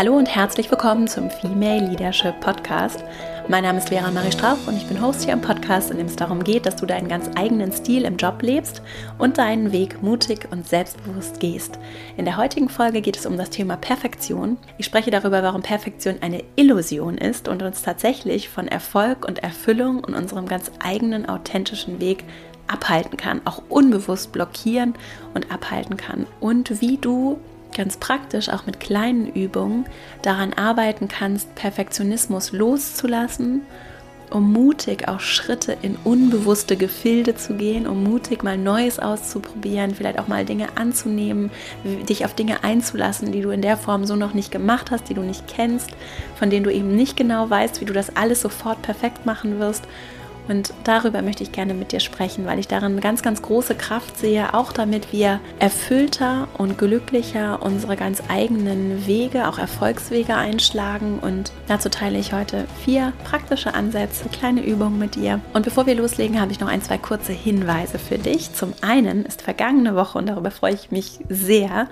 Hallo und herzlich willkommen zum Female Leadership Podcast. Mein Name ist Vera Marie Strauch und ich bin Host hier im Podcast, in dem es darum geht, dass du deinen ganz eigenen Stil im Job lebst und deinen Weg mutig und selbstbewusst gehst. In der heutigen Folge geht es um das Thema Perfektion. Ich spreche darüber, warum Perfektion eine Illusion ist und uns tatsächlich von Erfolg und Erfüllung und unserem ganz eigenen authentischen Weg abhalten kann, auch unbewusst blockieren und abhalten kann. Und wie du ganz praktisch auch mit kleinen Übungen daran arbeiten kannst, Perfektionismus loszulassen, um mutig auch Schritte in unbewusste Gefilde zu gehen, um mutig mal Neues auszuprobieren, vielleicht auch mal Dinge anzunehmen, dich auf Dinge einzulassen, die du in der Form so noch nicht gemacht hast, die du nicht kennst, von denen du eben nicht genau weißt, wie du das alles sofort perfekt machen wirst und darüber möchte ich gerne mit dir sprechen, weil ich darin ganz, ganz große Kraft sehe, auch damit wir erfüllter und glücklicher unsere ganz eigenen Wege, auch Erfolgswege einschlagen. Und dazu teile ich heute vier praktische Ansätze, kleine Übungen mit dir. Und bevor wir loslegen, habe ich noch ein, zwei kurze Hinweise für dich. Zum einen ist vergangene Woche, und darüber freue ich mich sehr,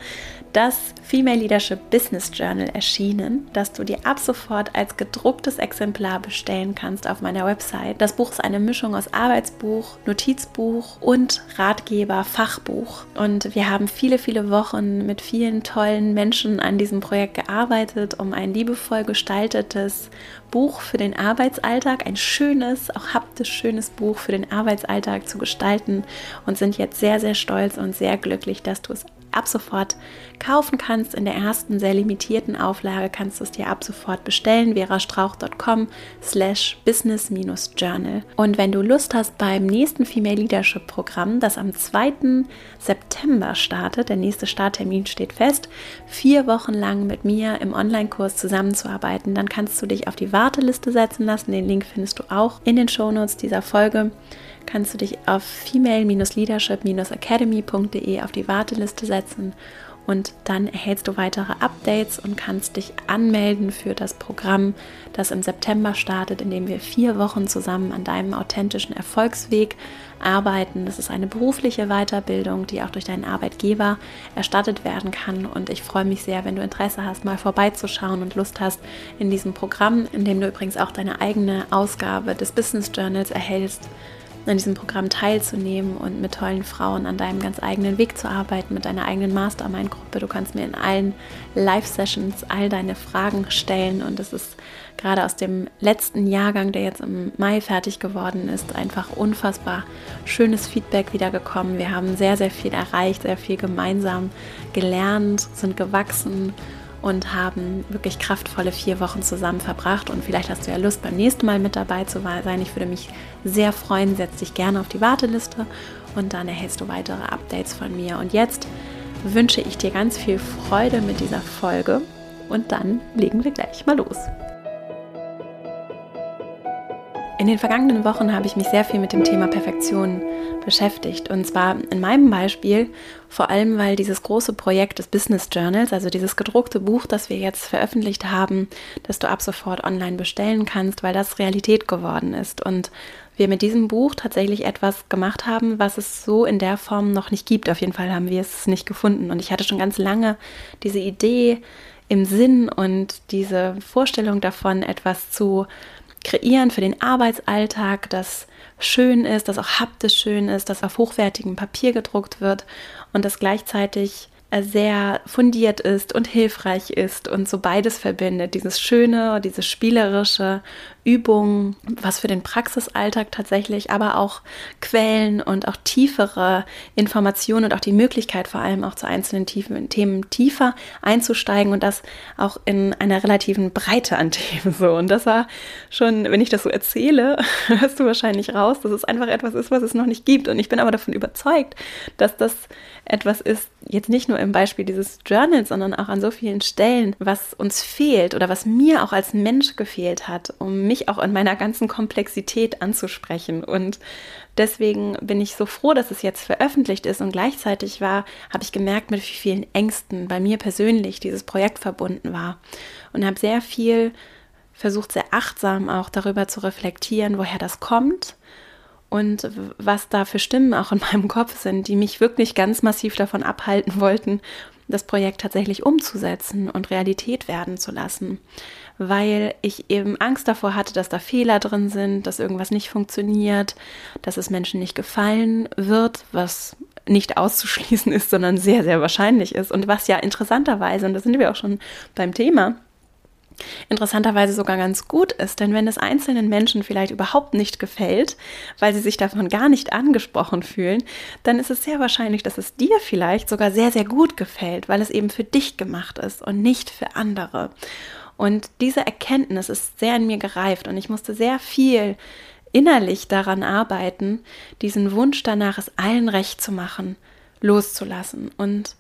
das Female Leadership Business Journal erschienen, das du dir ab sofort als gedrucktes Exemplar bestellen kannst auf meiner Website. Das Buch ist eine Mischung aus Arbeitsbuch, Notizbuch und Ratgeber, Fachbuch. Und wir haben viele, viele Wochen mit vielen tollen Menschen an diesem Projekt gearbeitet, um ein liebevoll gestaltetes Buch für den Arbeitsalltag, ein schönes, auch haptisch schönes Buch für den Arbeitsalltag zu gestalten und sind jetzt sehr, sehr stolz und sehr glücklich, dass du es ab sofort kaufen kannst. In der ersten sehr limitierten Auflage kannst du es dir ab sofort bestellen, verastrauch.com slash business-journal. Und wenn du Lust hast beim nächsten Female Leadership Programm, das am 2. September startet, der nächste Starttermin steht fest, vier Wochen lang mit mir im Online-Kurs zusammenzuarbeiten, dann kannst du dich auf die Warteliste setzen lassen. Den Link findest du auch in den Shownotes dieser Folge kannst du dich auf female-leadership-academy.de auf die Warteliste setzen und dann erhältst du weitere Updates und kannst dich anmelden für das Programm, das im September startet, in dem wir vier Wochen zusammen an deinem authentischen Erfolgsweg arbeiten. Das ist eine berufliche Weiterbildung, die auch durch deinen Arbeitgeber erstattet werden kann. Und ich freue mich sehr, wenn du Interesse hast, mal vorbeizuschauen und Lust hast in diesem Programm, in dem du übrigens auch deine eigene Ausgabe des Business Journals erhältst an diesem Programm teilzunehmen und mit tollen Frauen an deinem ganz eigenen Weg zu arbeiten, mit deiner eigenen Mastermind-Gruppe. Du kannst mir in allen Live-Sessions all deine Fragen stellen und es ist gerade aus dem letzten Jahrgang, der jetzt im Mai fertig geworden ist, einfach unfassbar schönes Feedback wiedergekommen. Wir haben sehr, sehr viel erreicht, sehr viel gemeinsam gelernt, sind gewachsen und haben wirklich kraftvolle vier Wochen zusammen verbracht. Und vielleicht hast du ja Lust, beim nächsten Mal mit dabei zu sein. Ich würde mich sehr freuen. Setz dich gerne auf die Warteliste und dann erhältst du weitere Updates von mir. Und jetzt wünsche ich dir ganz viel Freude mit dieser Folge und dann legen wir gleich mal los. In den vergangenen Wochen habe ich mich sehr viel mit dem Thema Perfektion beschäftigt. Und zwar in meinem Beispiel vor allem, weil dieses große Projekt des Business Journals, also dieses gedruckte Buch, das wir jetzt veröffentlicht haben, das du ab sofort online bestellen kannst, weil das Realität geworden ist. Und wir mit diesem Buch tatsächlich etwas gemacht haben, was es so in der Form noch nicht gibt. Auf jeden Fall haben wir es nicht gefunden. Und ich hatte schon ganz lange diese Idee im Sinn und diese Vorstellung davon, etwas zu kreieren für den Arbeitsalltag, das schön ist, das auch haptisch schön ist, das auf hochwertigem Papier gedruckt wird und das gleichzeitig äh, sehr fundiert ist und hilfreich ist und so beides verbindet, dieses schöne, dieses spielerische Übungen, was für den Praxisalltag tatsächlich, aber auch Quellen und auch tiefere Informationen und auch die Möglichkeit vor allem auch zu einzelnen tiefen, Themen tiefer einzusteigen und das auch in einer relativen Breite an Themen so. Und das war schon, wenn ich das so erzähle, hörst du wahrscheinlich raus, dass es einfach etwas ist, was es noch nicht gibt. Und ich bin aber davon überzeugt, dass das etwas ist, jetzt nicht nur im Beispiel dieses Journals, sondern auch an so vielen Stellen, was uns fehlt oder was mir auch als Mensch gefehlt hat, um mich auch in meiner ganzen Komplexität anzusprechen. Und deswegen bin ich so froh, dass es jetzt veröffentlicht ist. Und gleichzeitig war, habe ich gemerkt, mit wie vielen Ängsten bei mir persönlich dieses Projekt verbunden war. Und habe sehr viel versucht, sehr achtsam auch darüber zu reflektieren, woher das kommt und was da für Stimmen auch in meinem Kopf sind, die mich wirklich ganz massiv davon abhalten wollten, das Projekt tatsächlich umzusetzen und Realität werden zu lassen, weil ich eben Angst davor hatte, dass da Fehler drin sind, dass irgendwas nicht funktioniert, dass es Menschen nicht gefallen wird, was nicht auszuschließen ist, sondern sehr, sehr wahrscheinlich ist. Und was ja interessanterweise, und da sind wir auch schon beim Thema, interessanterweise sogar ganz gut ist, denn wenn es einzelnen Menschen vielleicht überhaupt nicht gefällt, weil sie sich davon gar nicht angesprochen fühlen, dann ist es sehr wahrscheinlich, dass es dir vielleicht sogar sehr, sehr gut gefällt, weil es eben für dich gemacht ist und nicht für andere. Und diese Erkenntnis ist sehr in mir gereift und ich musste sehr viel innerlich daran arbeiten, diesen Wunsch danach, es allen recht zu machen, loszulassen. Und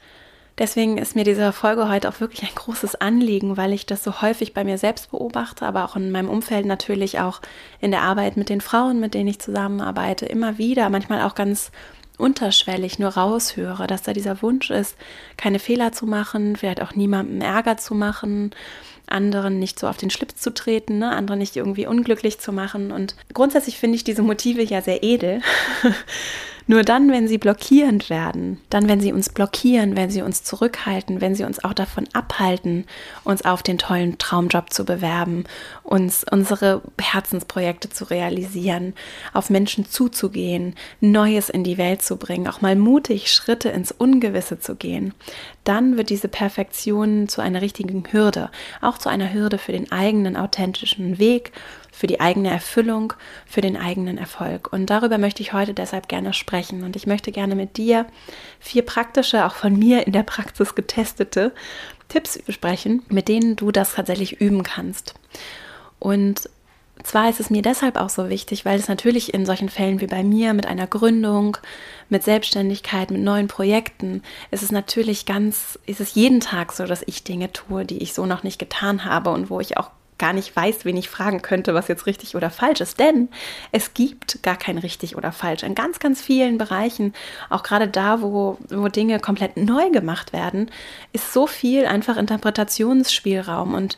deswegen ist mir diese Folge heute auch wirklich ein großes Anliegen, weil ich das so häufig bei mir selbst beobachte, aber auch in meinem Umfeld natürlich auch in der Arbeit mit den Frauen, mit denen ich zusammenarbeite, immer wieder, manchmal auch ganz unterschwellig nur raushöre, dass da dieser Wunsch ist, keine Fehler zu machen, vielleicht auch niemandem Ärger zu machen, anderen nicht so auf den Schlips zu treten, ne? andere nicht irgendwie unglücklich zu machen. Und grundsätzlich finde ich diese Motive ja sehr edel. Nur dann, wenn sie blockierend werden, dann, wenn sie uns blockieren, wenn sie uns zurückhalten, wenn sie uns auch davon abhalten, uns auf den tollen Traumjob zu bewerben, uns unsere Herzensprojekte zu realisieren, auf Menschen zuzugehen, Neues in die Welt zu bringen, auch mal mutig Schritte ins Ungewisse zu gehen, dann wird diese Perfektion zu einer richtigen Hürde, auch zu einer Hürde für den eigenen authentischen Weg für die eigene Erfüllung, für den eigenen Erfolg. Und darüber möchte ich heute deshalb gerne sprechen. Und ich möchte gerne mit dir vier praktische, auch von mir in der Praxis getestete Tipps besprechen, mit denen du das tatsächlich üben kannst. Und zwar ist es mir deshalb auch so wichtig, weil es natürlich in solchen Fällen wie bei mir mit einer Gründung, mit Selbstständigkeit, mit neuen Projekten, ist es natürlich ganz, ist es jeden Tag so, dass ich Dinge tue, die ich so noch nicht getan habe und wo ich auch gar nicht weiß, wen ich fragen könnte, was jetzt richtig oder falsch ist. Denn es gibt gar kein richtig oder falsch. In ganz, ganz vielen Bereichen, auch gerade da, wo, wo Dinge komplett neu gemacht werden, ist so viel einfach Interpretationsspielraum. Und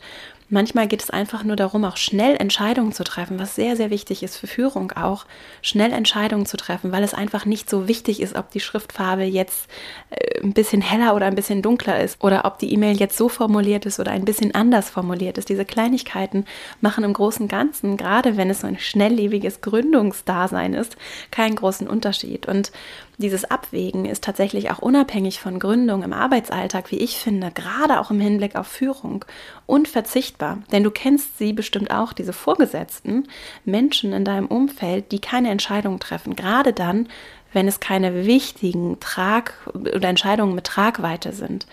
Manchmal geht es einfach nur darum, auch schnell Entscheidungen zu treffen, was sehr, sehr wichtig ist für Führung auch, schnell Entscheidungen zu treffen, weil es einfach nicht so wichtig ist, ob die Schriftfarbe jetzt äh, ein bisschen heller oder ein bisschen dunkler ist oder ob die E-Mail jetzt so formuliert ist oder ein bisschen anders formuliert ist. Diese Kleinigkeiten machen im Großen und Ganzen, gerade wenn es so ein schnelllebiges Gründungsdasein ist, keinen großen Unterschied. Und dieses Abwägen ist tatsächlich auch unabhängig von Gründung im Arbeitsalltag, wie ich finde, gerade auch im Hinblick auf Führung, unverzichtbar. Denn du kennst sie bestimmt auch, diese Vorgesetzten, Menschen in deinem Umfeld, die keine Entscheidungen treffen, gerade dann, wenn es keine wichtigen Trag- oder Entscheidungen mit Tragweite sind.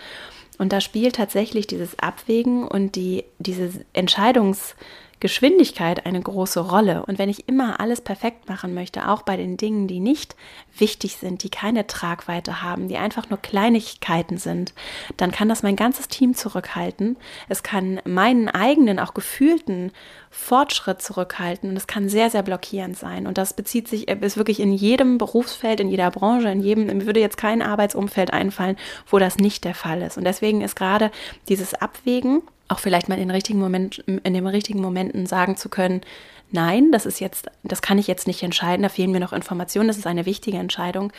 Und da spielt tatsächlich dieses Abwägen und die, diese Entscheidungs- Geschwindigkeit eine große Rolle. Und wenn ich immer alles perfekt machen möchte, auch bei den Dingen, die nicht wichtig sind, die keine Tragweite haben, die einfach nur Kleinigkeiten sind, dann kann das mein ganzes Team zurückhalten. Es kann meinen eigenen, auch gefühlten Fortschritt zurückhalten und es kann sehr, sehr blockierend sein. Und das bezieht sich, ist wirklich in jedem Berufsfeld, in jeder Branche, in jedem, mir würde jetzt kein Arbeitsumfeld einfallen, wo das nicht der Fall ist. Und deswegen ist gerade dieses Abwägen, auch vielleicht mal in den richtigen Moment, in den richtigen Momenten sagen zu können, nein, das ist jetzt, das kann ich jetzt nicht entscheiden, da fehlen mir noch Informationen, das ist eine wichtige Entscheidung,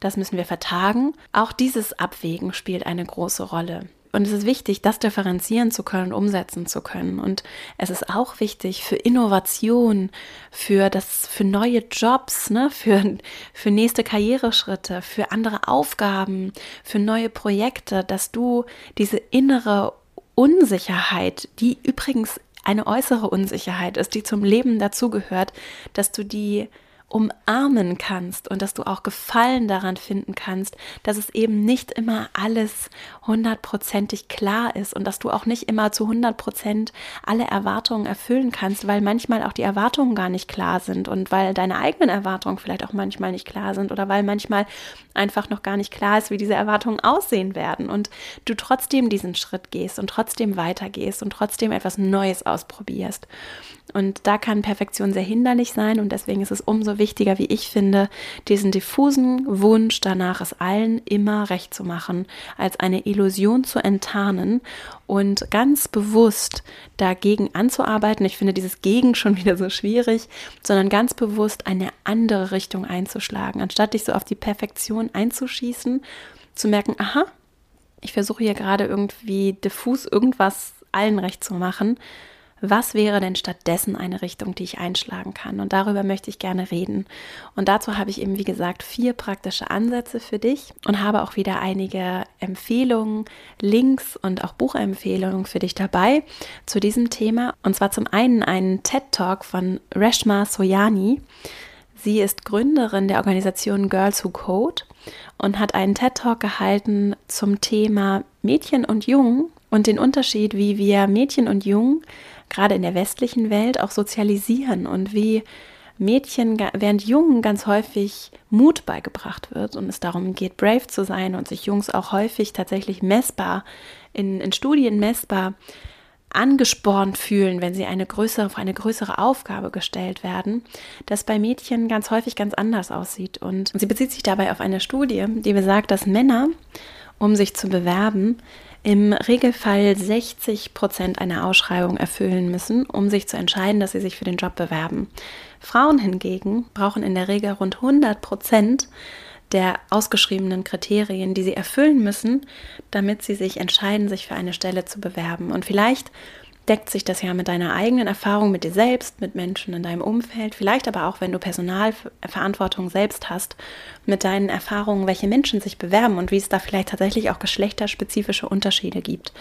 das müssen wir vertagen. Auch dieses Abwägen spielt eine große Rolle. Und es ist wichtig, das differenzieren zu können, umsetzen zu können. Und es ist auch wichtig für Innovation, für das, für neue Jobs, ne, für, für nächste Karriereschritte, für andere Aufgaben, für neue Projekte, dass du diese innere Unsicherheit, die übrigens eine äußere Unsicherheit ist, die zum Leben dazugehört, dass du die umarmen kannst und dass du auch Gefallen daran finden kannst, dass es eben nicht immer alles hundertprozentig klar ist und dass du auch nicht immer zu hundertprozent alle Erwartungen erfüllen kannst, weil manchmal auch die Erwartungen gar nicht klar sind und weil deine eigenen Erwartungen vielleicht auch manchmal nicht klar sind oder weil manchmal einfach noch gar nicht klar ist, wie diese Erwartungen aussehen werden und du trotzdem diesen Schritt gehst und trotzdem weitergehst und trotzdem etwas Neues ausprobierst. Und da kann Perfektion sehr hinderlich sein und deswegen ist es umso wichtiger, wie ich finde, diesen diffusen Wunsch danach, es allen immer recht zu machen, als eine Illusion zu enttarnen und ganz bewusst dagegen anzuarbeiten. Ich finde dieses Gegen schon wieder so schwierig, sondern ganz bewusst eine andere Richtung einzuschlagen, anstatt dich so auf die Perfektion einzuschießen, zu merken, aha, ich versuche hier gerade irgendwie diffus irgendwas allen recht zu machen, was wäre denn stattdessen eine Richtung, die ich einschlagen kann? Und darüber möchte ich gerne reden. Und dazu habe ich eben, wie gesagt, vier praktische Ansätze für dich und habe auch wieder einige Empfehlungen, Links und auch Buchempfehlungen für dich dabei zu diesem Thema. Und zwar zum einen einen TED-Talk von Reshma Soyani. Sie ist Gründerin der Organisation Girls Who Code und hat einen TED-Talk gehalten zum Thema Mädchen und Jungen und den Unterschied, wie wir Mädchen und Jungen gerade in der westlichen Welt auch sozialisieren und wie Mädchen während Jungen ganz häufig Mut beigebracht wird und es darum geht, brave zu sein und sich Jungs auch häufig tatsächlich messbar, in, in Studien messbar angespornt fühlen, wenn sie eine größere, auf eine größere Aufgabe gestellt werden, das bei Mädchen ganz häufig ganz anders aussieht. Und sie bezieht sich dabei auf eine Studie, die besagt, dass Männer, um sich zu bewerben, im Regelfall 60 Prozent einer Ausschreibung erfüllen müssen, um sich zu entscheiden, dass sie sich für den Job bewerben. Frauen hingegen brauchen in der Regel rund 100 Prozent der ausgeschriebenen Kriterien, die sie erfüllen müssen, damit sie sich entscheiden, sich für eine Stelle zu bewerben. Und vielleicht deckt sich das ja mit deiner eigenen Erfahrung mit dir selbst, mit Menschen in deinem Umfeld, vielleicht aber auch, wenn du Personalverantwortung selbst hast, mit deinen Erfahrungen, welche Menschen sich bewerben und wie es da vielleicht tatsächlich auch geschlechterspezifische Unterschiede gibt.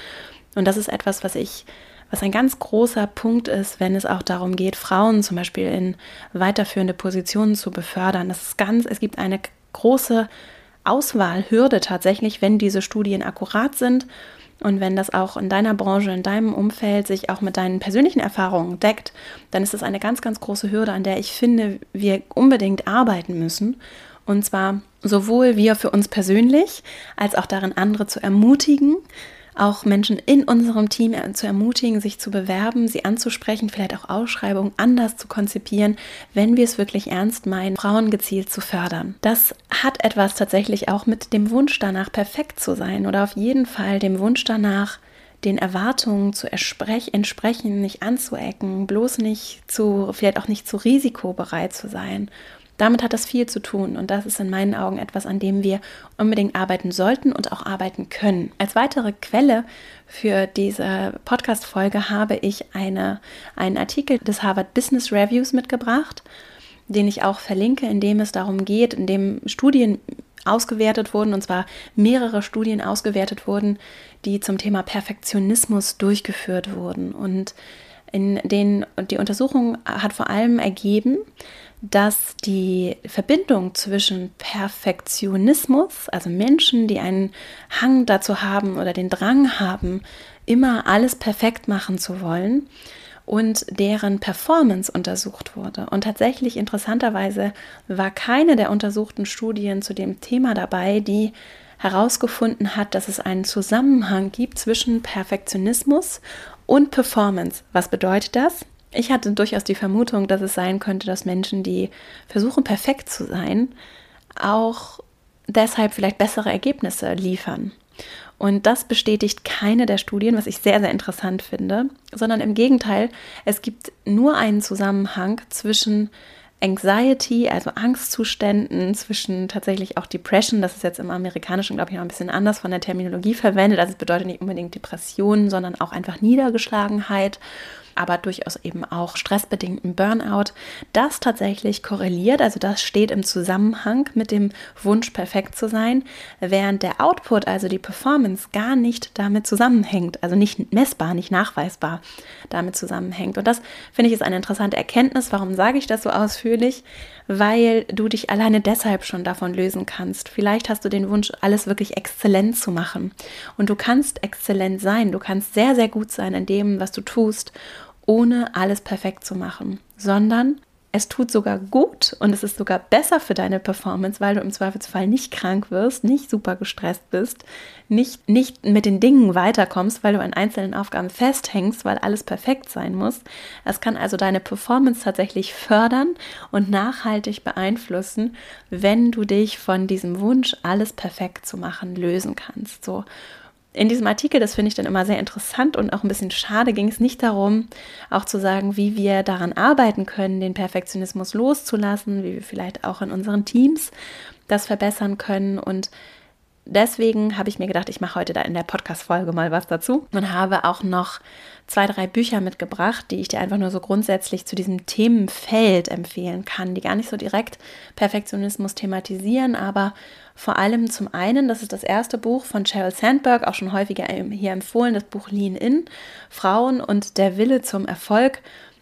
Und das ist etwas, was ich was ein ganz großer Punkt ist, wenn es auch darum geht, Frauen zum Beispiel in weiterführende Positionen zu befördern. Das ist ganz, es gibt eine große Auswahlhürde tatsächlich, wenn diese Studien akkurat sind und wenn das auch in deiner Branche, in deinem Umfeld sich auch mit deinen persönlichen Erfahrungen deckt, dann ist das eine ganz, ganz große Hürde, an der ich finde, wir unbedingt arbeiten müssen. Und zwar sowohl wir für uns persönlich, als auch darin andere zu ermutigen, auch Menschen in unserem Team zu ermutigen, sich zu bewerben, sie anzusprechen, vielleicht auch Ausschreibungen anders zu konzipieren, wenn wir es wirklich ernst meinen, Frauen gezielt zu fördern. Das hat etwas tatsächlich auch mit dem Wunsch danach, perfekt zu sein oder auf jeden Fall dem Wunsch danach, den Erwartungen zu entsprechen, nicht anzuecken, bloß nicht zu, vielleicht auch nicht zu risikobereit zu sein damit hat das viel zu tun und das ist in meinen Augen etwas, an dem wir unbedingt arbeiten sollten und auch arbeiten können. Als weitere Quelle für diese Podcast-Folge habe ich eine, einen Artikel des Harvard Business Reviews mitgebracht, den ich auch verlinke, in dem es darum geht, in dem Studien ausgewertet wurden, und zwar mehrere Studien ausgewertet wurden, die zum Thema Perfektionismus durchgeführt wurden. Und in denen die Untersuchung hat vor allem ergeben, dass die Verbindung zwischen Perfektionismus, also Menschen, die einen Hang dazu haben oder den Drang haben, immer alles perfekt machen zu wollen, und deren Performance untersucht wurde. Und tatsächlich interessanterweise war keine der untersuchten Studien zu dem Thema dabei, die herausgefunden hat, dass es einen Zusammenhang gibt zwischen Perfektionismus und Performance. Was bedeutet das? Ich hatte durchaus die Vermutung, dass es sein könnte, dass Menschen, die versuchen, perfekt zu sein, auch deshalb vielleicht bessere Ergebnisse liefern. Und das bestätigt keine der Studien, was ich sehr, sehr interessant finde, sondern im Gegenteil, es gibt nur einen Zusammenhang zwischen Anxiety, also Angstzuständen, zwischen tatsächlich auch Depression, das ist jetzt im Amerikanischen, glaube ich, noch ein bisschen anders von der Terminologie verwendet. Also es bedeutet nicht unbedingt Depression, sondern auch einfach Niedergeschlagenheit aber durchaus eben auch stressbedingten Burnout, das tatsächlich korreliert, also das steht im Zusammenhang mit dem Wunsch, perfekt zu sein, während der Output, also die Performance, gar nicht damit zusammenhängt, also nicht messbar, nicht nachweisbar damit zusammenhängt. Und das finde ich ist eine interessante Erkenntnis. Warum sage ich das so ausführlich? Weil du dich alleine deshalb schon davon lösen kannst. Vielleicht hast du den Wunsch, alles wirklich exzellent zu machen. Und du kannst exzellent sein. Du kannst sehr, sehr gut sein in dem, was du tust ohne alles perfekt zu machen, sondern es tut sogar gut und es ist sogar besser für deine Performance, weil du im Zweifelsfall nicht krank wirst, nicht super gestresst bist, nicht, nicht mit den Dingen weiterkommst, weil du an einzelnen Aufgaben festhängst, weil alles perfekt sein muss. Es kann also deine Performance tatsächlich fördern und nachhaltig beeinflussen, wenn du dich von diesem Wunsch, alles perfekt zu machen, lösen kannst. So in diesem Artikel, das finde ich dann immer sehr interessant und auch ein bisschen schade, ging es nicht darum, auch zu sagen, wie wir daran arbeiten können, den Perfektionismus loszulassen, wie wir vielleicht auch in unseren Teams das verbessern können. Und deswegen habe ich mir gedacht, ich mache heute da in der Podcast-Folge mal was dazu. Und habe auch noch zwei, drei Bücher mitgebracht, die ich dir einfach nur so grundsätzlich zu diesem Themenfeld empfehlen kann, die gar nicht so direkt Perfektionismus thematisieren, aber vor allem zum einen, das ist das erste Buch von Sheryl Sandberg, auch schon häufiger hier empfohlen, das Buch Lean In, Frauen und der Wille zum Erfolg,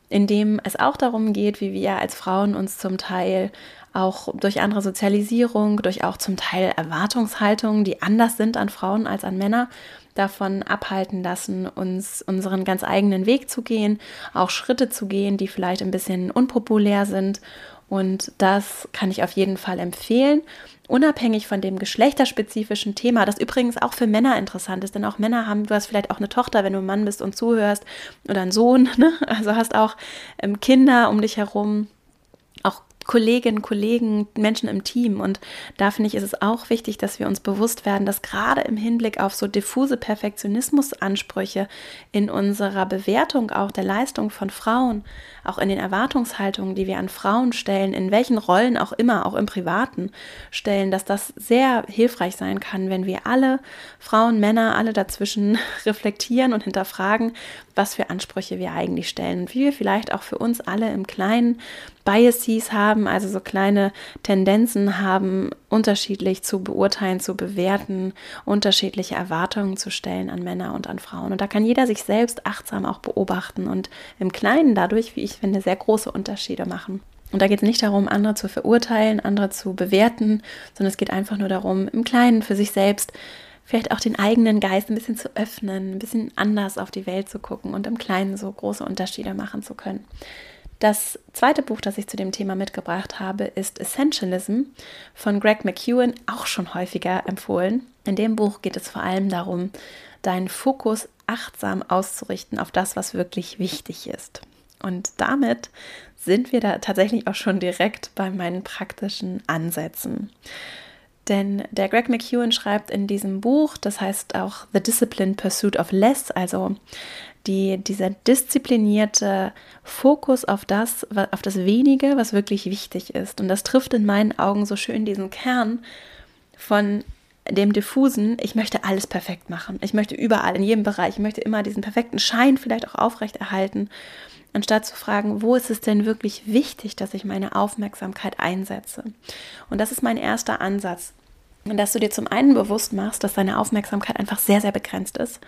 in dem es auch darum geht, wie wir als Frauen uns zum Teil auch durch andere Sozialisierung, durch auch zum Teil Erwartungshaltungen, die anders sind an Frauen als an Männer, davon abhalten lassen, uns unseren ganz eigenen Weg zu gehen, auch Schritte zu gehen, die vielleicht ein bisschen unpopulär sind. Und das kann ich auf jeden Fall empfehlen, unabhängig von dem geschlechterspezifischen Thema, das übrigens auch für Männer interessant ist, denn auch Männer haben, du hast vielleicht auch eine Tochter, wenn du ein Mann bist und zuhörst, oder einen Sohn, ne? also hast auch ähm, Kinder um dich herum, Kolleginnen, Kollegen, Menschen im Team. Und da finde ich, ist es auch wichtig, dass wir uns bewusst werden, dass gerade im Hinblick auf so diffuse Perfektionismusansprüche in unserer Bewertung auch der Leistung von Frauen, auch in den Erwartungshaltungen, die wir an Frauen stellen, in welchen Rollen auch immer, auch im Privaten stellen, dass das sehr hilfreich sein kann, wenn wir alle Frauen, Männer, alle dazwischen reflektieren und hinterfragen, was für Ansprüche wir eigentlich stellen und wie wir vielleicht auch für uns alle im Kleinen Biases haben, also so kleine Tendenzen haben, unterschiedlich zu beurteilen, zu bewerten, unterschiedliche Erwartungen zu stellen an Männer und an Frauen. Und da kann jeder sich selbst achtsam auch beobachten und im Kleinen dadurch, wie ich finde, sehr große Unterschiede machen. Und da geht es nicht darum, andere zu verurteilen, andere zu bewerten, sondern es geht einfach nur darum, im Kleinen für sich selbst vielleicht auch den eigenen Geist ein bisschen zu öffnen, ein bisschen anders auf die Welt zu gucken und im Kleinen so große Unterschiede machen zu können. Das zweite Buch, das ich zu dem Thema mitgebracht habe, ist Essentialism von Greg McEwen, auch schon häufiger empfohlen. In dem Buch geht es vor allem darum, deinen Fokus achtsam auszurichten auf das, was wirklich wichtig ist. Und damit sind wir da tatsächlich auch schon direkt bei meinen praktischen Ansätzen. Denn der Greg McEwen schreibt in diesem Buch, das heißt auch The Disciplined Pursuit of Less, also die, dieser disziplinierte Fokus auf das, auf das Wenige, was wirklich wichtig ist. Und das trifft in meinen Augen so schön diesen Kern von dem diffusen, ich möchte alles perfekt machen. Ich möchte überall, in jedem Bereich, ich möchte immer diesen perfekten Schein vielleicht auch aufrechterhalten, anstatt zu fragen, wo ist es denn wirklich wichtig, dass ich meine Aufmerksamkeit einsetze. Und das ist mein erster Ansatz. Und dass du dir zum einen bewusst machst, dass deine Aufmerksamkeit einfach sehr, sehr begrenzt ist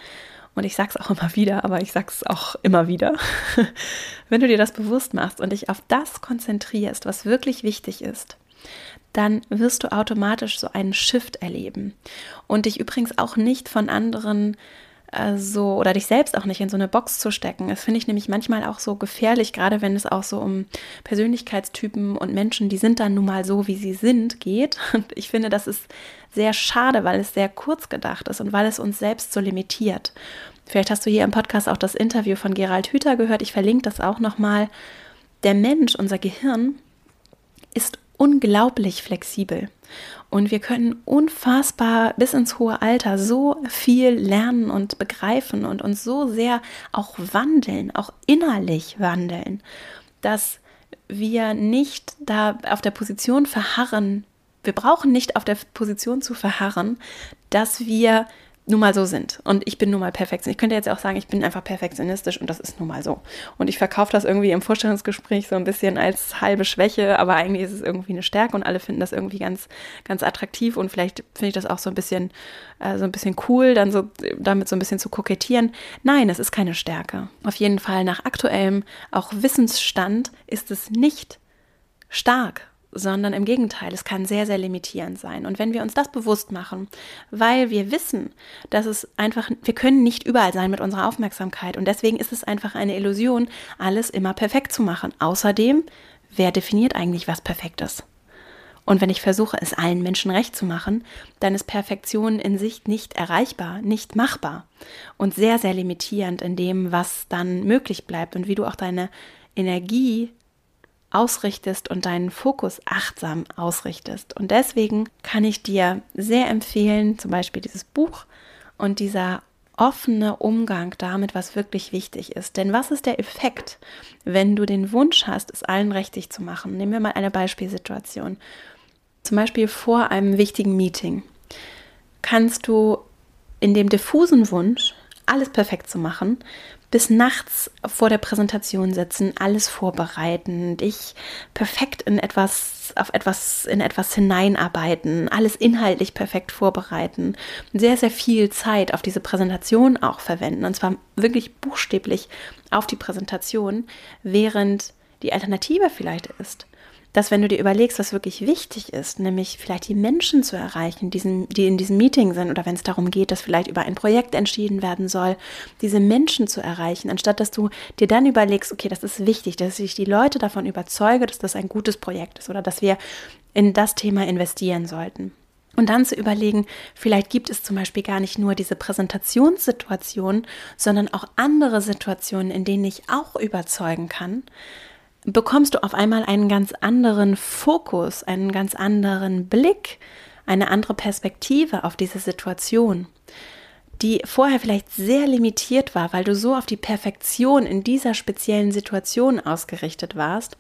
und ich sage es auch immer wieder, aber ich sage es auch immer wieder, wenn du dir das bewusst machst und dich auf das konzentrierst, was wirklich wichtig ist, dann wirst du automatisch so einen Shift erleben. Und dich übrigens auch nicht von anderen so oder dich selbst auch nicht in so eine Box zu stecken. Das finde ich nämlich manchmal auch so gefährlich, gerade wenn es auch so um Persönlichkeitstypen und Menschen, die sind dann nun mal so, wie sie sind, geht. Und ich finde, das ist sehr schade, weil es sehr kurz gedacht ist und weil es uns selbst so limitiert. Vielleicht hast du hier im Podcast auch das Interview von Gerald Hüther gehört. Ich verlinke das auch nochmal. Der Mensch, unser Gehirn, ist unglaublich flexibel. Und wir können unfassbar bis ins hohe Alter so viel lernen und begreifen und uns so sehr auch wandeln, auch innerlich wandeln, dass wir nicht da auf der Position verharren. Wir brauchen nicht auf der Position zu verharren, dass wir nun mal so sind. Und ich bin nun mal perfektionistisch. Ich könnte jetzt auch sagen, ich bin einfach perfektionistisch und das ist nun mal so. Und ich verkaufe das irgendwie im Vorstellungsgespräch so ein bisschen als halbe Schwäche, aber eigentlich ist es irgendwie eine Stärke und alle finden das irgendwie ganz, ganz attraktiv und vielleicht finde ich das auch so ein bisschen, äh, so ein bisschen cool, dann so damit so ein bisschen zu kokettieren. Nein, es ist keine Stärke. Auf jeden Fall nach aktuellem auch Wissensstand ist es nicht stark sondern im Gegenteil, es kann sehr, sehr limitierend sein. Und wenn wir uns das bewusst machen, weil wir wissen, dass es einfach, wir können nicht überall sein mit unserer Aufmerksamkeit und deswegen ist es einfach eine Illusion, alles immer perfekt zu machen. Außerdem, wer definiert eigentlich, was perfekt ist? Und wenn ich versuche, es allen Menschen recht zu machen, dann ist Perfektion in sich nicht erreichbar, nicht machbar und sehr, sehr limitierend in dem, was dann möglich bleibt und wie du auch deine Energie ausrichtest und deinen Fokus achtsam ausrichtest. Und deswegen kann ich dir sehr empfehlen, zum Beispiel dieses Buch und dieser offene Umgang damit, was wirklich wichtig ist. Denn was ist der Effekt, wenn du den Wunsch hast, es allen richtig zu machen? Nehmen wir mal eine Beispielsituation. Zum Beispiel vor einem wichtigen Meeting kannst du in dem diffusen Wunsch, alles perfekt zu machen, bis nachts vor der Präsentation sitzen, alles vorbereiten, dich perfekt in etwas, auf etwas, in etwas hineinarbeiten, alles inhaltlich perfekt vorbereiten, sehr, sehr viel Zeit auf diese Präsentation auch verwenden und zwar wirklich buchstäblich auf die Präsentation, während die Alternative vielleicht ist, dass wenn du dir überlegst, was wirklich wichtig ist, nämlich vielleicht die Menschen zu erreichen, diesen, die in diesem Meeting sind oder wenn es darum geht, dass vielleicht über ein Projekt entschieden werden soll, diese Menschen zu erreichen, anstatt dass du dir dann überlegst, okay, das ist wichtig, dass ich die Leute davon überzeuge, dass das ein gutes Projekt ist oder dass wir in das Thema investieren sollten. Und dann zu überlegen, vielleicht gibt es zum Beispiel gar nicht nur diese Präsentationssituation, sondern auch andere Situationen, in denen ich auch überzeugen kann, bekommst du auf einmal einen ganz anderen Fokus, einen ganz anderen Blick, eine andere Perspektive auf diese Situation, die vorher vielleicht sehr limitiert war, weil du so auf die Perfektion in dieser speziellen Situation ausgerichtet warst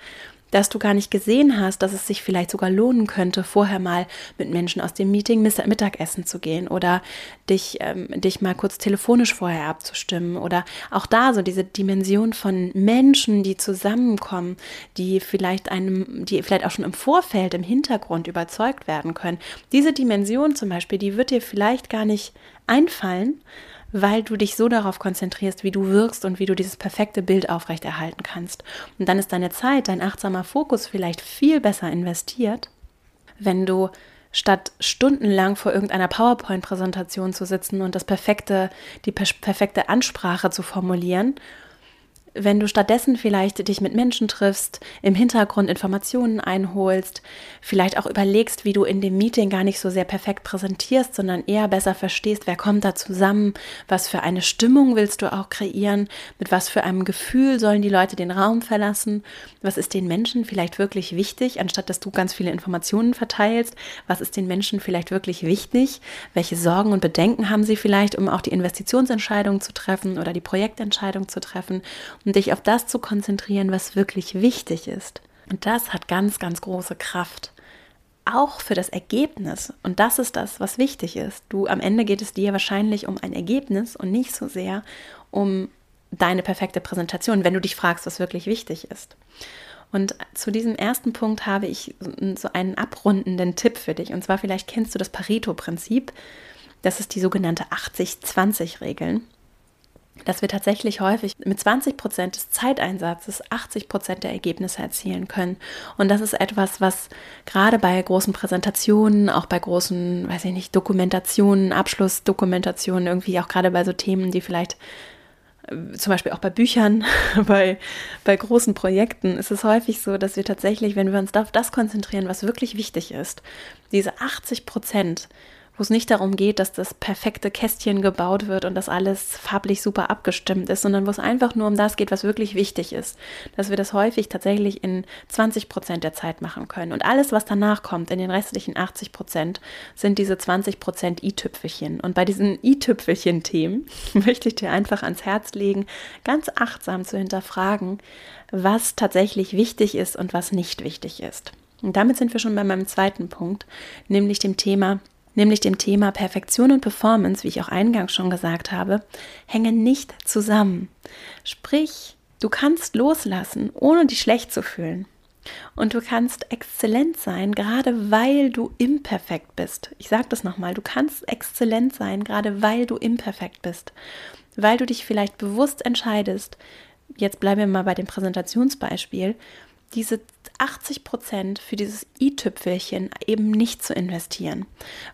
dass du gar nicht gesehen hast, dass es sich vielleicht sogar lohnen könnte, vorher mal mit Menschen aus dem Meeting Mittagessen zu gehen oder dich, ähm, dich mal kurz telefonisch vorher abzustimmen oder auch da so diese Dimension von Menschen, die zusammenkommen, die vielleicht einem, die vielleicht auch schon im Vorfeld, im Hintergrund überzeugt werden können. Diese Dimension zum Beispiel, die wird dir vielleicht gar nicht einfallen, weil du dich so darauf konzentrierst, wie du wirkst und wie du dieses perfekte Bild aufrechterhalten kannst. Und dann ist deine Zeit, dein achtsamer Fokus vielleicht viel besser investiert, wenn du statt stundenlang vor irgendeiner PowerPoint-Präsentation zu sitzen und das perfekte, die perfekte Ansprache zu formulieren wenn du stattdessen vielleicht dich mit Menschen triffst, im Hintergrund Informationen einholst, vielleicht auch überlegst, wie du in dem Meeting gar nicht so sehr perfekt präsentierst, sondern eher besser verstehst, wer kommt da zusammen, was für eine Stimmung willst du auch kreieren, mit was für einem Gefühl sollen die Leute den Raum verlassen, was ist den Menschen vielleicht wirklich wichtig, anstatt dass du ganz viele Informationen verteilst, was ist den Menschen vielleicht wirklich wichtig, welche Sorgen und Bedenken haben sie vielleicht, um auch die Investitionsentscheidung zu treffen oder die Projektentscheidung zu treffen und dich auf das zu konzentrieren, was wirklich wichtig ist. Und das hat ganz, ganz große Kraft. Auch für das Ergebnis. Und das ist das, was wichtig ist. Du, am Ende geht es dir wahrscheinlich um ein Ergebnis und nicht so sehr um deine perfekte Präsentation, wenn du dich fragst, was wirklich wichtig ist. Und zu diesem ersten Punkt habe ich so einen abrundenden Tipp für dich. Und zwar vielleicht kennst du das Pareto-Prinzip. Das ist die sogenannte 80-20-Regeln dass wir tatsächlich häufig mit 20 Prozent des Zeiteinsatzes 80 Prozent der Ergebnisse erzielen können. Und das ist etwas, was gerade bei großen Präsentationen, auch bei großen, weiß ich nicht, Dokumentationen, Abschlussdokumentationen, irgendwie auch gerade bei so Themen, die vielleicht äh, zum Beispiel auch bei Büchern, bei, bei großen Projekten ist es häufig so, dass wir tatsächlich, wenn wir uns auf das konzentrieren, was wirklich wichtig ist, diese 80 Prozent wo es nicht darum geht, dass das perfekte Kästchen gebaut wird und dass alles farblich super abgestimmt ist, sondern wo es einfach nur um das geht, was wirklich wichtig ist. Dass wir das häufig tatsächlich in 20 Prozent der Zeit machen können. Und alles, was danach kommt, in den restlichen 80 Prozent, sind diese 20 Prozent i-Tüpfelchen. Und bei diesen i-Tüpfelchen-Themen möchte ich dir einfach ans Herz legen, ganz achtsam zu hinterfragen, was tatsächlich wichtig ist und was nicht wichtig ist. Und damit sind wir schon bei meinem zweiten Punkt, nämlich dem Thema nämlich dem Thema Perfektion und Performance, wie ich auch eingangs schon gesagt habe, hängen nicht zusammen. Sprich, du kannst loslassen, ohne dich schlecht zu fühlen. Und du kannst exzellent sein, gerade weil du imperfekt bist. Ich sage das nochmal, du kannst exzellent sein, gerade weil du imperfekt bist. Weil du dich vielleicht bewusst entscheidest, jetzt bleiben wir mal bei dem Präsentationsbeispiel, diese 80 Prozent für dieses i-Tüpfelchen eben nicht zu investieren,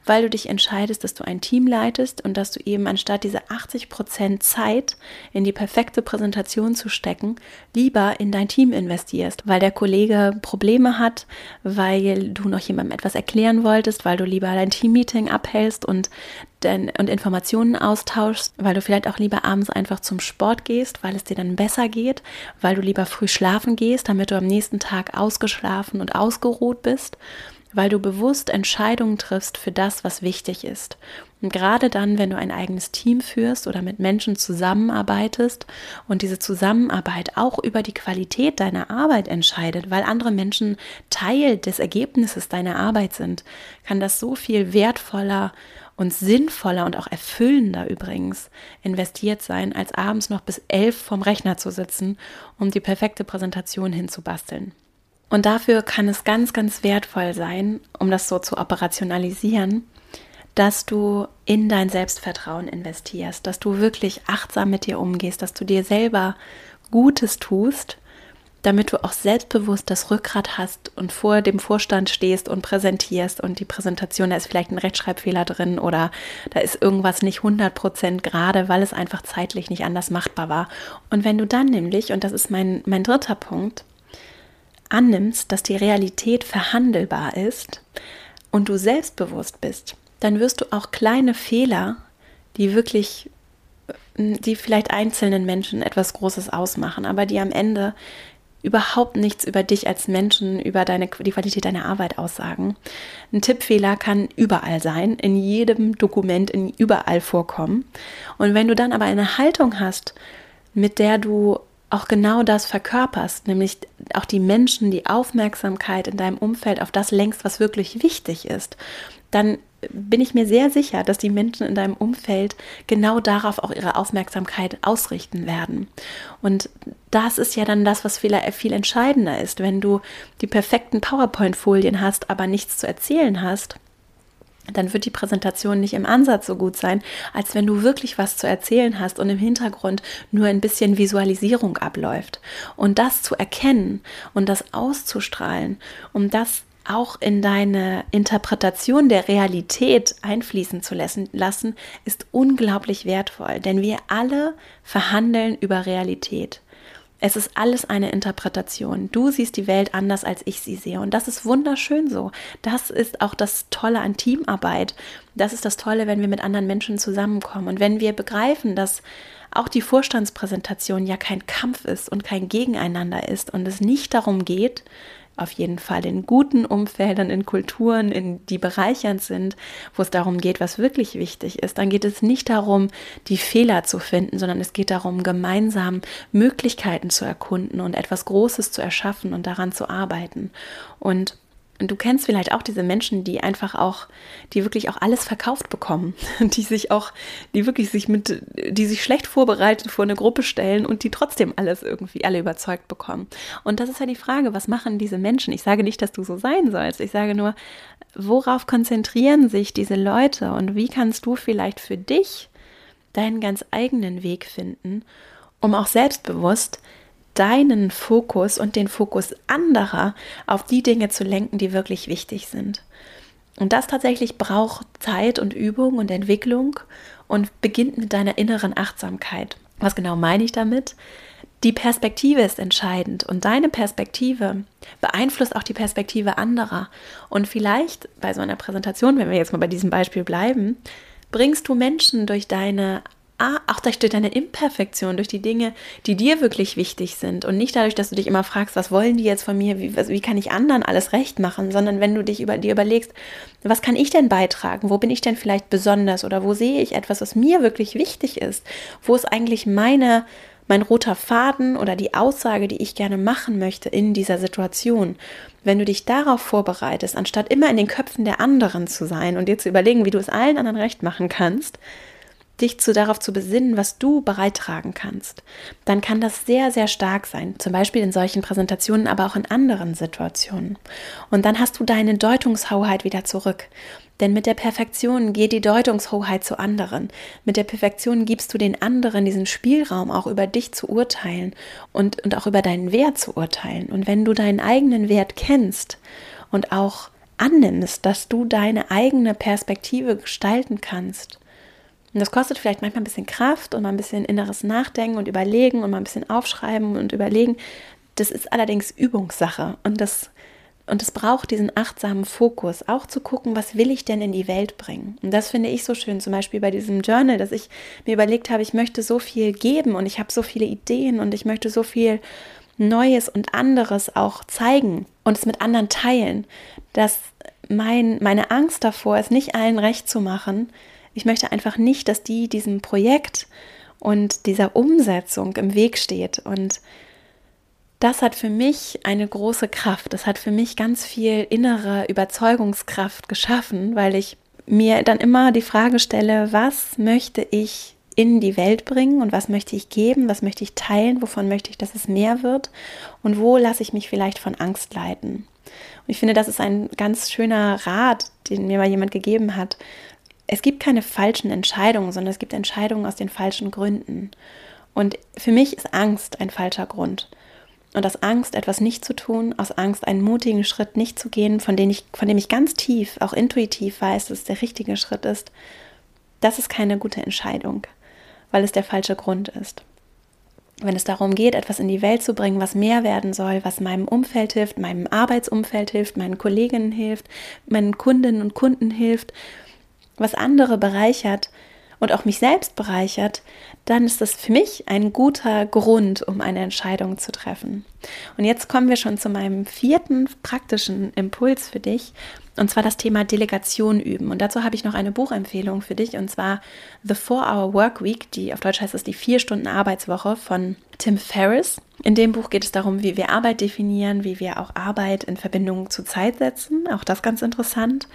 weil du dich entscheidest, dass du ein Team leitest und dass du eben anstatt diese 80 Prozent Zeit in die perfekte Präsentation zu stecken, lieber in dein Team investierst, weil der Kollege Probleme hat, weil du noch jemandem etwas erklären wolltest, weil du lieber dein Teammeeting abhältst und und Informationen austauschst, weil du vielleicht auch lieber abends einfach zum Sport gehst, weil es dir dann besser geht, weil du lieber früh schlafen gehst, damit du am nächsten Tag ausgeschlafen und ausgeruht bist, weil du bewusst Entscheidungen triffst für das, was wichtig ist. Und gerade dann, wenn du ein eigenes Team führst oder mit Menschen zusammenarbeitest und diese Zusammenarbeit auch über die Qualität deiner Arbeit entscheidet, weil andere Menschen Teil des Ergebnisses deiner Arbeit sind, kann das so viel wertvoller und sinnvoller und auch erfüllender übrigens investiert sein, als abends noch bis elf vom Rechner zu sitzen, um die perfekte Präsentation hinzubasteln. Und dafür kann es ganz, ganz wertvoll sein, um das so zu operationalisieren, dass du in dein Selbstvertrauen investierst, dass du wirklich achtsam mit dir umgehst, dass du dir selber Gutes tust, damit du auch selbstbewusst das Rückgrat hast und vor dem Vorstand stehst und präsentierst und die Präsentation, da ist vielleicht ein Rechtschreibfehler drin oder da ist irgendwas nicht 100% gerade, weil es einfach zeitlich nicht anders machbar war. Und wenn du dann nämlich, und das ist mein, mein dritter Punkt, annimmst, dass die Realität verhandelbar ist und du selbstbewusst bist, dann wirst du auch kleine Fehler, die wirklich, die vielleicht einzelnen Menschen etwas Großes ausmachen, aber die am Ende überhaupt nichts über dich als Menschen, über deine, die Qualität deiner Arbeit aussagen. Ein Tippfehler kann überall sein, in jedem Dokument, in überall vorkommen. Und wenn du dann aber eine Haltung hast, mit der du auch genau das verkörperst, nämlich auch die Menschen, die Aufmerksamkeit in deinem Umfeld auf das lenkst, was wirklich wichtig ist, dann bin ich mir sehr sicher, dass die Menschen in deinem Umfeld genau darauf auch ihre Aufmerksamkeit ausrichten werden. Und das ist ja dann das, was viel, viel entscheidender ist. Wenn du die perfekten PowerPoint-Folien hast, aber nichts zu erzählen hast, dann wird die Präsentation nicht im Ansatz so gut sein, als wenn du wirklich was zu erzählen hast und im Hintergrund nur ein bisschen Visualisierung abläuft. Und das zu erkennen und das auszustrahlen, um das auch in deine Interpretation der Realität einfließen zu lassen, ist unglaublich wertvoll, denn wir alle verhandeln über Realität. Es ist alles eine Interpretation. Du siehst die Welt anders, als ich sie sehe. Und das ist wunderschön so. Das ist auch das Tolle an Teamarbeit. Das ist das Tolle, wenn wir mit anderen Menschen zusammenkommen. Und wenn wir begreifen, dass auch die Vorstandspräsentation ja kein Kampf ist und kein Gegeneinander ist und es nicht darum geht, auf jeden Fall in guten Umfeldern, in Kulturen, in die bereichernd sind, wo es darum geht, was wirklich wichtig ist, dann geht es nicht darum, die Fehler zu finden, sondern es geht darum, gemeinsam Möglichkeiten zu erkunden und etwas Großes zu erschaffen und daran zu arbeiten. Und und du kennst vielleicht auch diese Menschen, die einfach auch, die wirklich auch alles verkauft bekommen, die sich auch, die wirklich sich mit, die sich schlecht vorbereitet vor eine Gruppe stellen und die trotzdem alles irgendwie alle überzeugt bekommen. Und das ist ja die Frage, was machen diese Menschen? Ich sage nicht, dass du so sein sollst. Ich sage nur, worauf konzentrieren sich diese Leute und wie kannst du vielleicht für dich deinen ganz eigenen Weg finden, um auch selbstbewusst deinen Fokus und den Fokus anderer auf die Dinge zu lenken, die wirklich wichtig sind. Und das tatsächlich braucht Zeit und Übung und Entwicklung und beginnt mit deiner inneren Achtsamkeit. Was genau meine ich damit? Die Perspektive ist entscheidend und deine Perspektive beeinflusst auch die Perspektive anderer. Und vielleicht bei so einer Präsentation, wenn wir jetzt mal bei diesem Beispiel bleiben, bringst du Menschen durch deine auch durch deine Imperfektion, durch die Dinge, die dir wirklich wichtig sind und nicht dadurch, dass du dich immer fragst, was wollen die jetzt von mir, wie, wie kann ich anderen alles recht machen, sondern wenn du dich über, dir überlegst, was kann ich denn beitragen, wo bin ich denn vielleicht besonders oder wo sehe ich etwas, was mir wirklich wichtig ist, wo ist eigentlich meine, mein roter Faden oder die Aussage, die ich gerne machen möchte in dieser Situation. Wenn du dich darauf vorbereitest, anstatt immer in den Köpfen der anderen zu sein und dir zu überlegen, wie du es allen anderen recht machen kannst, dich zu, darauf zu besinnen, was du beitragen kannst, dann kann das sehr, sehr stark sein. Zum Beispiel in solchen Präsentationen, aber auch in anderen Situationen. Und dann hast du deine Deutungshoheit wieder zurück. Denn mit der Perfektion geht die Deutungshoheit zu anderen. Mit der Perfektion gibst du den anderen diesen Spielraum, auch über dich zu urteilen und, und auch über deinen Wert zu urteilen. Und wenn du deinen eigenen Wert kennst und auch annimmst, dass du deine eigene Perspektive gestalten kannst, und das kostet vielleicht manchmal ein bisschen Kraft und mal ein bisschen inneres Nachdenken und Überlegen und mal ein bisschen aufschreiben und überlegen. Das ist allerdings Übungssache und das, und es braucht diesen achtsamen Fokus, auch zu gucken, was will ich denn in die Welt bringen. Und das finde ich so schön, zum Beispiel bei diesem Journal, dass ich mir überlegt habe, ich möchte so viel geben und ich habe so viele Ideen und ich möchte so viel Neues und anderes auch zeigen und es mit anderen teilen, dass mein, meine Angst davor, es nicht allen recht zu machen, ich möchte einfach nicht, dass die diesem Projekt und dieser Umsetzung im Weg steht. Und das hat für mich eine große Kraft. Das hat für mich ganz viel innere Überzeugungskraft geschaffen, weil ich mir dann immer die Frage stelle, was möchte ich in die Welt bringen und was möchte ich geben, was möchte ich teilen, wovon möchte ich, dass es mehr wird und wo lasse ich mich vielleicht von Angst leiten. Und ich finde, das ist ein ganz schöner Rat, den mir mal jemand gegeben hat. Es gibt keine falschen Entscheidungen, sondern es gibt Entscheidungen aus den falschen Gründen. Und für mich ist Angst ein falscher Grund. Und aus Angst, etwas nicht zu tun, aus Angst, einen mutigen Schritt nicht zu gehen, von dem ich, von dem ich ganz tief, auch intuitiv weiß, dass es der richtige Schritt ist, das ist keine gute Entscheidung weil es der falsche Grund ist. Wenn es darum geht, etwas in die Welt zu bringen, was mehr werden soll, was meinem Umfeld hilft, meinem Arbeitsumfeld hilft, meinen Kolleginnen hilft, meinen Kundinnen und Kunden hilft, was andere bereichert und auch mich selbst bereichert, dann ist das für mich ein guter Grund, um eine Entscheidung zu treffen. Und jetzt kommen wir schon zu meinem vierten praktischen Impuls für dich, und zwar das Thema Delegation üben. Und dazu habe ich noch eine Buchempfehlung für dich, und zwar The Four-Hour Work Week, die auf Deutsch heißt es die Vier-Stunden-Arbeitswoche von Tim Ferriss. In dem Buch geht es darum, wie wir Arbeit definieren, wie wir auch Arbeit in Verbindung zu Zeit setzen. Auch das ganz interessant.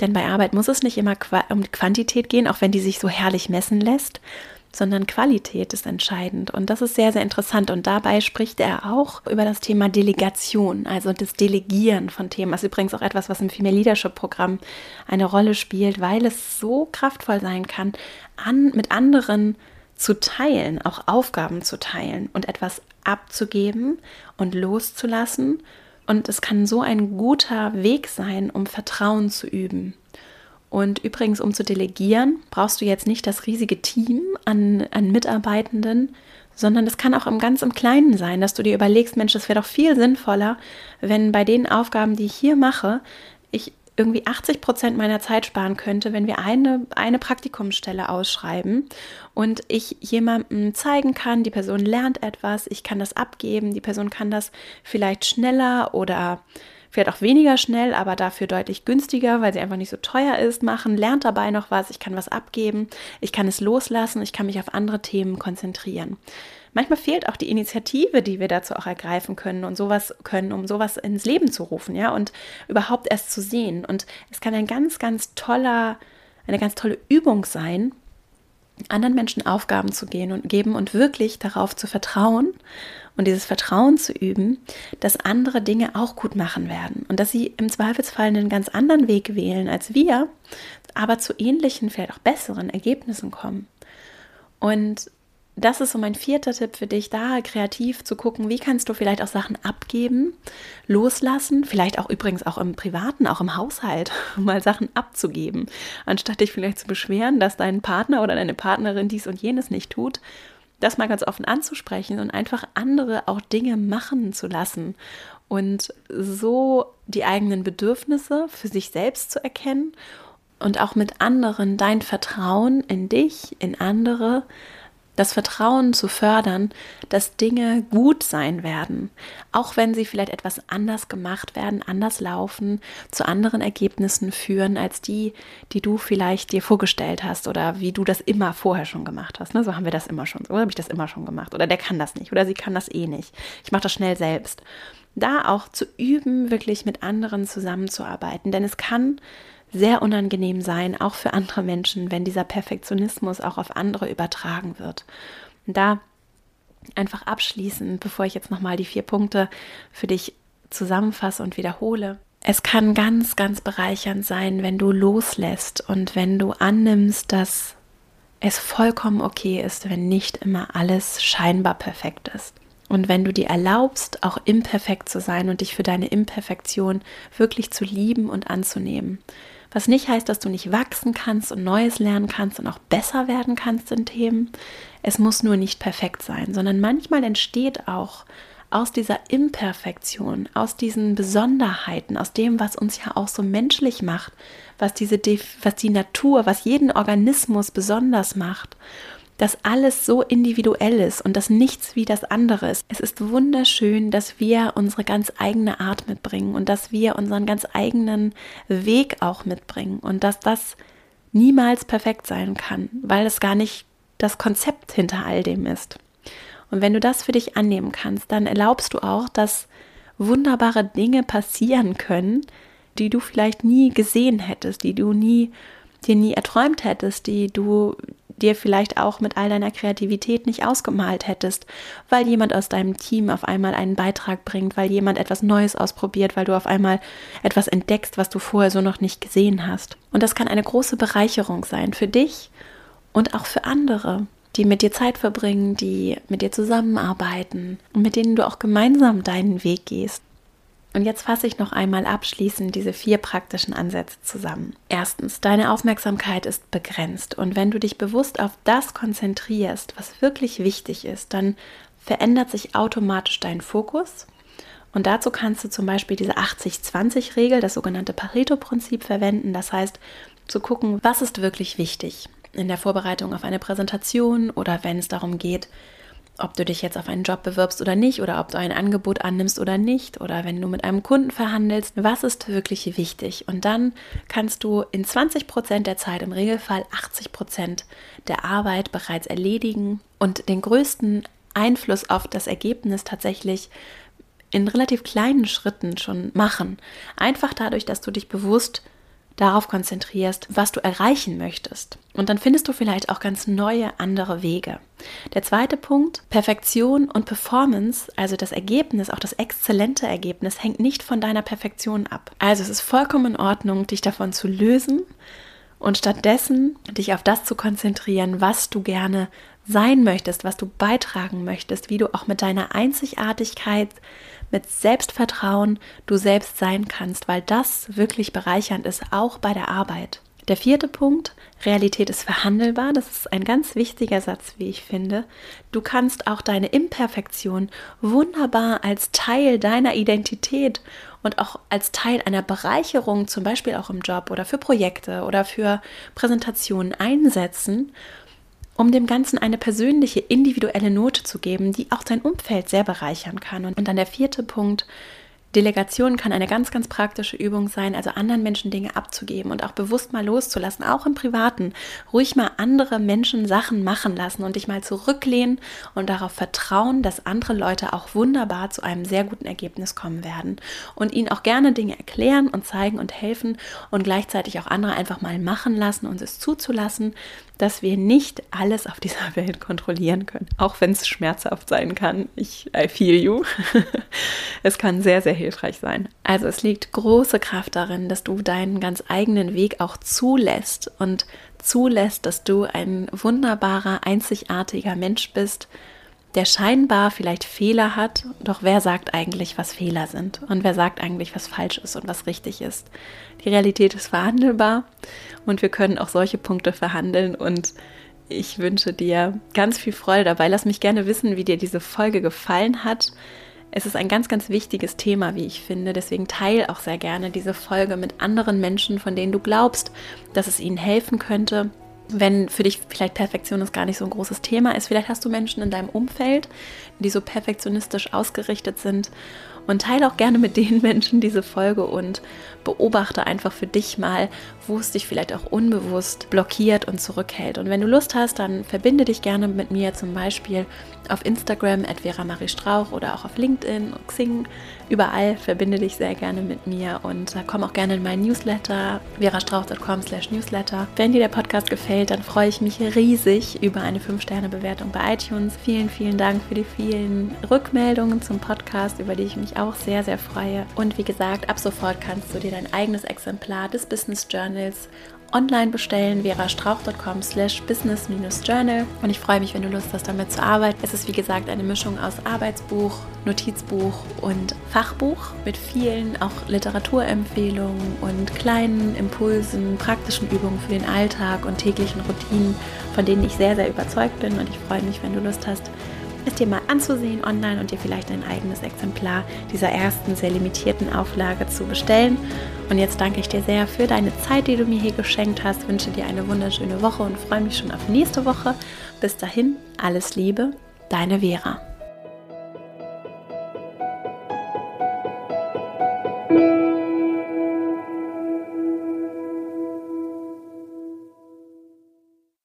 Denn bei Arbeit muss es nicht immer um Quantität gehen, auch wenn die sich so herrlich messen lässt, sondern Qualität ist entscheidend. Und das ist sehr, sehr interessant. Und dabei spricht er auch über das Thema Delegation, also das Delegieren von Themen. Das ist übrigens auch etwas, was im Female Leadership Programm eine Rolle spielt, weil es so kraftvoll sein kann, an, mit anderen zu teilen, auch Aufgaben zu teilen und etwas abzugeben und loszulassen. Und es kann so ein guter Weg sein, um Vertrauen zu üben. Und übrigens, um zu delegieren, brauchst du jetzt nicht das riesige Team an, an Mitarbeitenden, sondern das kann auch im ganz im Kleinen sein, dass du dir überlegst, Mensch, das wäre doch viel sinnvoller, wenn bei den Aufgaben, die ich hier mache, irgendwie 80 Prozent meiner Zeit sparen könnte, wenn wir eine, eine Praktikumsstelle ausschreiben und ich jemandem zeigen kann, die Person lernt etwas, ich kann das abgeben, die Person kann das vielleicht schneller oder vielleicht auch weniger schnell, aber dafür deutlich günstiger, weil sie einfach nicht so teuer ist, machen, lernt dabei noch was, ich kann was abgeben, ich kann es loslassen, ich kann mich auf andere Themen konzentrieren. Manchmal fehlt auch die Initiative, die wir dazu auch ergreifen können und sowas können, um sowas ins Leben zu rufen, ja, und überhaupt erst zu sehen. Und es kann ein ganz, ganz toller, eine ganz tolle Übung sein, anderen Menschen Aufgaben zu gehen und geben und wirklich darauf zu vertrauen und dieses Vertrauen zu üben, dass andere Dinge auch gut machen werden und dass sie im Zweifelsfall einen ganz anderen Weg wählen als wir, aber zu ähnlichen, vielleicht auch besseren Ergebnissen kommen. Und das ist so mein vierter Tipp für dich, da kreativ zu gucken, wie kannst du vielleicht auch Sachen abgeben, loslassen, vielleicht auch übrigens auch im Privaten, auch im Haushalt, mal Sachen abzugeben, anstatt dich vielleicht zu beschweren, dass dein Partner oder deine Partnerin dies und jenes nicht tut, das mal ganz offen anzusprechen und einfach andere auch Dinge machen zu lassen und so die eigenen Bedürfnisse für sich selbst zu erkennen und auch mit anderen dein Vertrauen in dich, in andere, das Vertrauen zu fördern, dass Dinge gut sein werden, auch wenn sie vielleicht etwas anders gemacht werden, anders laufen, zu anderen Ergebnissen führen als die, die du vielleicht dir vorgestellt hast oder wie du das immer vorher schon gemacht hast. Ne? So haben wir das immer schon, so habe ich das immer schon gemacht oder der kann das nicht oder sie kann das eh nicht. Ich mache das schnell selbst. Da auch zu üben, wirklich mit anderen zusammenzuarbeiten, denn es kann sehr unangenehm sein, auch für andere Menschen, wenn dieser Perfektionismus auch auf andere übertragen wird. Und da einfach abschließend, bevor ich jetzt nochmal die vier Punkte für dich zusammenfasse und wiederhole. Es kann ganz, ganz bereichernd sein, wenn du loslässt und wenn du annimmst, dass es vollkommen okay ist, wenn nicht immer alles scheinbar perfekt ist. Und wenn du dir erlaubst, auch imperfekt zu sein und dich für deine Imperfektion wirklich zu lieben und anzunehmen. Was nicht heißt, dass du nicht wachsen kannst und Neues lernen kannst und auch besser werden kannst in Themen. Es muss nur nicht perfekt sein, sondern manchmal entsteht auch aus dieser Imperfektion, aus diesen Besonderheiten, aus dem, was uns ja auch so menschlich macht, was diese, was die Natur, was jeden Organismus besonders macht, dass alles so individuell ist und dass nichts wie das andere ist. Es ist wunderschön, dass wir unsere ganz eigene Art mitbringen und dass wir unseren ganz eigenen Weg auch mitbringen und dass das niemals perfekt sein kann, weil es gar nicht das Konzept hinter all dem ist. Und wenn du das für dich annehmen kannst, dann erlaubst du auch, dass wunderbare Dinge passieren können, die du vielleicht nie gesehen hättest, die du nie dir nie erträumt hättest, die du dir vielleicht auch mit all deiner Kreativität nicht ausgemalt hättest, weil jemand aus deinem Team auf einmal einen Beitrag bringt, weil jemand etwas Neues ausprobiert, weil du auf einmal etwas entdeckst, was du vorher so noch nicht gesehen hast. Und das kann eine große Bereicherung sein für dich und auch für andere, die mit dir Zeit verbringen, die mit dir zusammenarbeiten und mit denen du auch gemeinsam deinen Weg gehst. Und jetzt fasse ich noch einmal abschließend diese vier praktischen Ansätze zusammen. Erstens, deine Aufmerksamkeit ist begrenzt und wenn du dich bewusst auf das konzentrierst, was wirklich wichtig ist, dann verändert sich automatisch dein Fokus. Und dazu kannst du zum Beispiel diese 80-20-Regel, das sogenannte Pareto-Prinzip verwenden. Das heißt, zu gucken, was ist wirklich wichtig in der Vorbereitung auf eine Präsentation oder wenn es darum geht, ob du dich jetzt auf einen Job bewirbst oder nicht oder ob du ein Angebot annimmst oder nicht oder wenn du mit einem Kunden verhandelst, was ist wirklich wichtig? Und dann kannst du in 20 Prozent der Zeit, im Regelfall 80 Prozent der Arbeit bereits erledigen und den größten Einfluss auf das Ergebnis tatsächlich in relativ kleinen Schritten schon machen. Einfach dadurch, dass du dich bewusst darauf konzentrierst, was du erreichen möchtest. Und dann findest du vielleicht auch ganz neue, andere Wege. Der zweite Punkt, Perfektion und Performance, also das Ergebnis, auch das exzellente Ergebnis, hängt nicht von deiner Perfektion ab. Also es ist vollkommen in Ordnung, dich davon zu lösen und stattdessen dich auf das zu konzentrieren, was du gerne sein möchtest, was du beitragen möchtest, wie du auch mit deiner Einzigartigkeit mit Selbstvertrauen du selbst sein kannst, weil das wirklich bereichernd ist, auch bei der Arbeit. Der vierte Punkt, Realität ist verhandelbar. Das ist ein ganz wichtiger Satz, wie ich finde. Du kannst auch deine Imperfektion wunderbar als Teil deiner Identität und auch als Teil einer Bereicherung, zum Beispiel auch im Job oder für Projekte oder für Präsentationen einsetzen um dem Ganzen eine persönliche, individuelle Note zu geben, die auch dein Umfeld sehr bereichern kann. Und dann der vierte Punkt, Delegation kann eine ganz, ganz praktische Übung sein, also anderen Menschen Dinge abzugeben und auch bewusst mal loszulassen, auch im Privaten. Ruhig mal andere Menschen Sachen machen lassen und dich mal zurücklehnen und darauf vertrauen, dass andere Leute auch wunderbar zu einem sehr guten Ergebnis kommen werden und ihnen auch gerne Dinge erklären und zeigen und helfen und gleichzeitig auch andere einfach mal machen lassen und es zuzulassen, dass wir nicht alles auf dieser Welt kontrollieren können, auch wenn es schmerzhaft sein kann. Ich I feel you. es kann sehr, sehr hilfreich sein. Also es liegt große Kraft darin, dass du deinen ganz eigenen Weg auch zulässt und zulässt, dass du ein wunderbarer, einzigartiger Mensch bist, der scheinbar vielleicht Fehler hat, doch wer sagt eigentlich, was Fehler sind und wer sagt eigentlich, was falsch ist und was richtig ist. Die Realität ist verhandelbar und wir können auch solche Punkte verhandeln und ich wünsche dir ganz viel Freude dabei. Lass mich gerne wissen, wie dir diese Folge gefallen hat. Es ist ein ganz, ganz wichtiges Thema, wie ich finde. Deswegen teile auch sehr gerne diese Folge mit anderen Menschen, von denen du glaubst, dass es ihnen helfen könnte wenn für dich vielleicht Perfektion ist gar nicht so ein großes Thema ist, vielleicht hast du Menschen in deinem Umfeld, die so perfektionistisch ausgerichtet sind und teile auch gerne mit den Menschen diese Folge und beobachte einfach für dich mal, wo es dich vielleicht auch unbewusst blockiert und zurückhält. Und wenn du Lust hast, dann verbinde dich gerne mit mir zum Beispiel auf Instagram at Vera Marie Strauch oder auch auf LinkedIn, Xing, überall verbinde dich sehr gerne mit mir und äh, komm auch gerne in meinen Newsletter, verastrauch.com slash newsletter. Wenn dir der Podcast gefällt, dann freue ich mich riesig über eine 5-Sterne-Bewertung bei iTunes. Vielen, vielen Dank für die vielen Rückmeldungen zum Podcast, über die ich mich auch sehr, sehr freue. Und wie gesagt, ab sofort kannst du dir dein eigenes Exemplar des Business Journals online bestellen, verastrauch.com slash business-journal und ich freue mich, wenn du Lust hast, damit zu arbeiten. Es ist wie gesagt eine Mischung aus Arbeitsbuch, Notizbuch und Fachbuch mit vielen auch Literaturempfehlungen und kleinen Impulsen, praktischen Übungen für den Alltag und täglichen Routinen, von denen ich sehr, sehr überzeugt bin und ich freue mich, wenn du Lust hast, es dir mal anzusehen online und dir vielleicht ein eigenes Exemplar dieser ersten sehr limitierten Auflage zu bestellen. Und jetzt danke ich dir sehr für deine Zeit, die du mir hier geschenkt hast, wünsche dir eine wunderschöne Woche und freue mich schon auf nächste Woche. Bis dahin, alles Liebe, deine Vera. thank you